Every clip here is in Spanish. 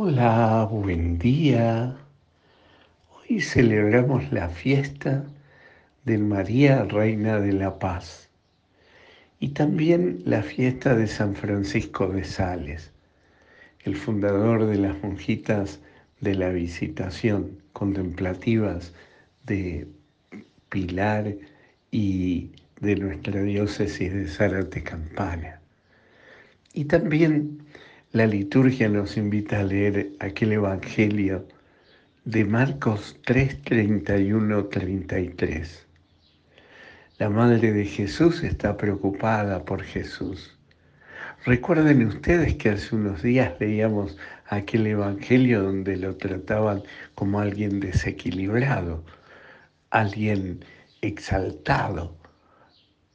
Hola, buen día. Hoy celebramos la fiesta de María, Reina de la Paz, y también la fiesta de San Francisco de Sales, el fundador de las monjitas de la visitación contemplativas de Pilar y de nuestra diócesis de Zárate Campana. Y también la liturgia nos invita a leer aquel Evangelio de Marcos 3, 31, 33. La Madre de Jesús está preocupada por Jesús. Recuerden ustedes que hace unos días leíamos aquel Evangelio donde lo trataban como alguien desequilibrado, alguien exaltado.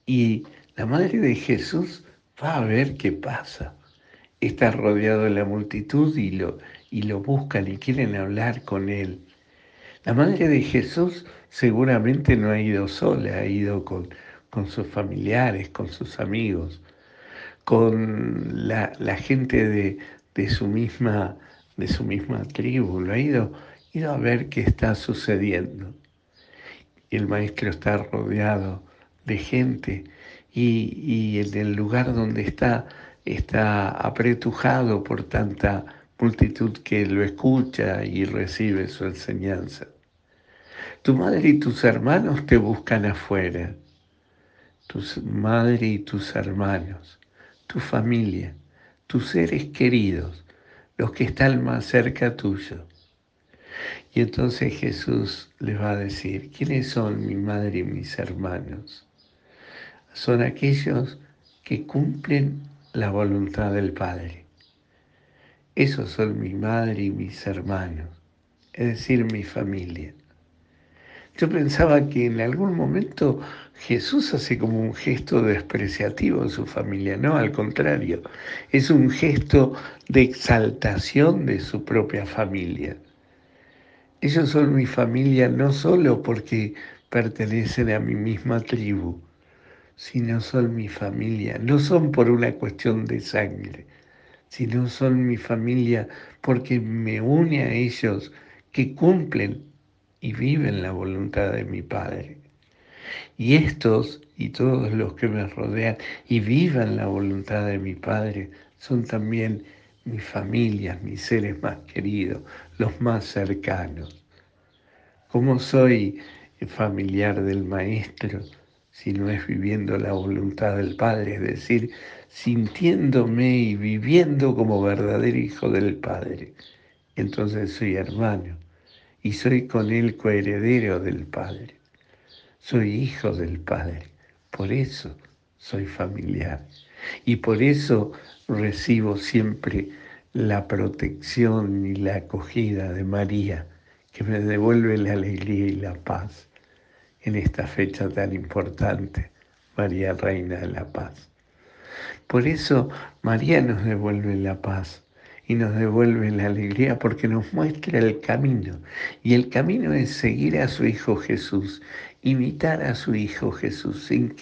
Y la Madre de Jesús va a ver qué pasa está rodeado de la multitud y lo, y lo buscan y quieren hablar con él. La madre de Jesús seguramente no ha ido sola, ha ido con, con sus familiares, con sus amigos, con la, gente de, de, su misma, de su misma tribu, lo ha ido, ido a ver qué está sucediendo. El maestro está rodeado de gente y, y en el lugar donde está está apretujado por tanta multitud que lo escucha y recibe su enseñanza. Tu madre y tus hermanos te buscan afuera, tu madre y tus hermanos, tu familia, tus seres queridos, los que están más cerca tuyo. Y entonces Jesús les va a decir, ¿quiénes son mi madre y mis hermanos? Son aquellos que cumplen la voluntad del Padre. Esos son mi madre y mis hermanos, es decir, mi familia. Yo pensaba que en algún momento Jesús hace como un gesto despreciativo en su familia, no, al contrario, es un gesto de exaltación de su propia familia. Ellos son mi familia no solo porque pertenecen a mi misma tribu, sino son mi familia. No son por una cuestión de sangre, sino son mi familia porque me une a ellos que cumplen y viven la voluntad de mi Padre. Y estos y todos los que me rodean y vivan la voluntad de mi Padre son también mi familia, mis seres más queridos, los más cercanos. Como soy familiar del Maestro, si no es viviendo la voluntad del Padre, es decir, sintiéndome y viviendo como verdadero hijo del Padre. Entonces soy hermano y soy con él coheredero del Padre. Soy hijo del Padre. Por eso soy familiar. Y por eso recibo siempre la protección y la acogida de María, que me devuelve la alegría y la paz en esta fecha tan importante, María Reina de la Paz. Por eso María nos devuelve la paz y nos devuelve la alegría porque nos muestra el camino. Y el camino es seguir a su Hijo Jesús, imitar a su Hijo Jesús, en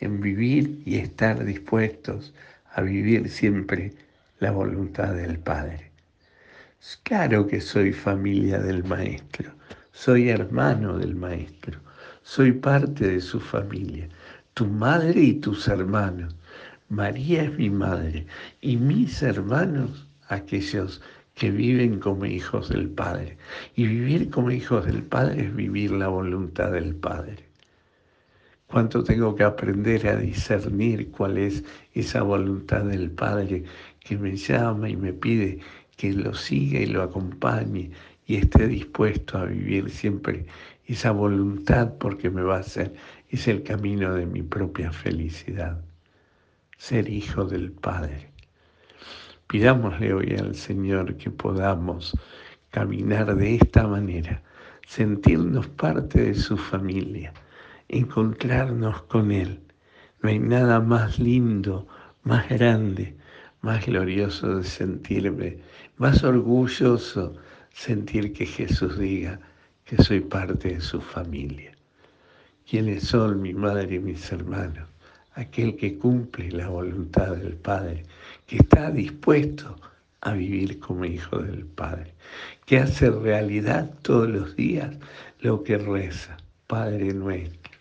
en vivir y estar dispuestos a vivir siempre la voluntad del Padre. Claro que soy familia del Maestro, soy hermano del Maestro, soy parte de su familia, tu madre y tus hermanos. María es mi madre y mis hermanos, aquellos que viven como hijos del Padre. Y vivir como hijos del Padre es vivir la voluntad del Padre. Cuánto tengo que aprender a discernir cuál es esa voluntad del Padre que me llama y me pide que lo siga y lo acompañe y esté dispuesto a vivir siempre esa voluntad porque me va a hacer, es el camino de mi propia felicidad, ser hijo del Padre. Pidámosle hoy al Señor que podamos caminar de esta manera, sentirnos parte de su familia, encontrarnos con Él. No hay nada más lindo, más grande, más glorioso de sentirme, más orgulloso sentir que Jesús diga, que soy parte de su familia. ¿Quiénes son mi madre y mis hermanos? Aquel que cumple la voluntad del Padre, que está dispuesto a vivir como hijo del Padre, que hace realidad todos los días lo que reza, Padre nuestro.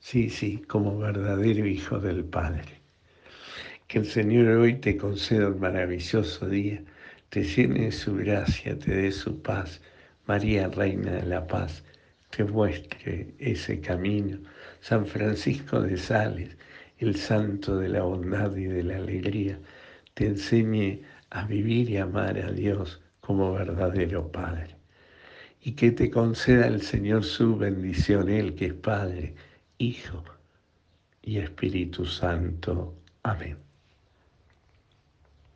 Sí, sí, como verdadero hijo del Padre. Que el Señor hoy te conceda un maravilloso día, te llene de su gracia, te dé su paz. María, Reina de la Paz, te muestre ese camino. San Francisco de Sales, el santo de la bondad y de la alegría, te enseñe a vivir y amar a Dios como verdadero Padre. Y que te conceda el Señor su bendición, Él que es Padre, Hijo y Espíritu Santo. Amén.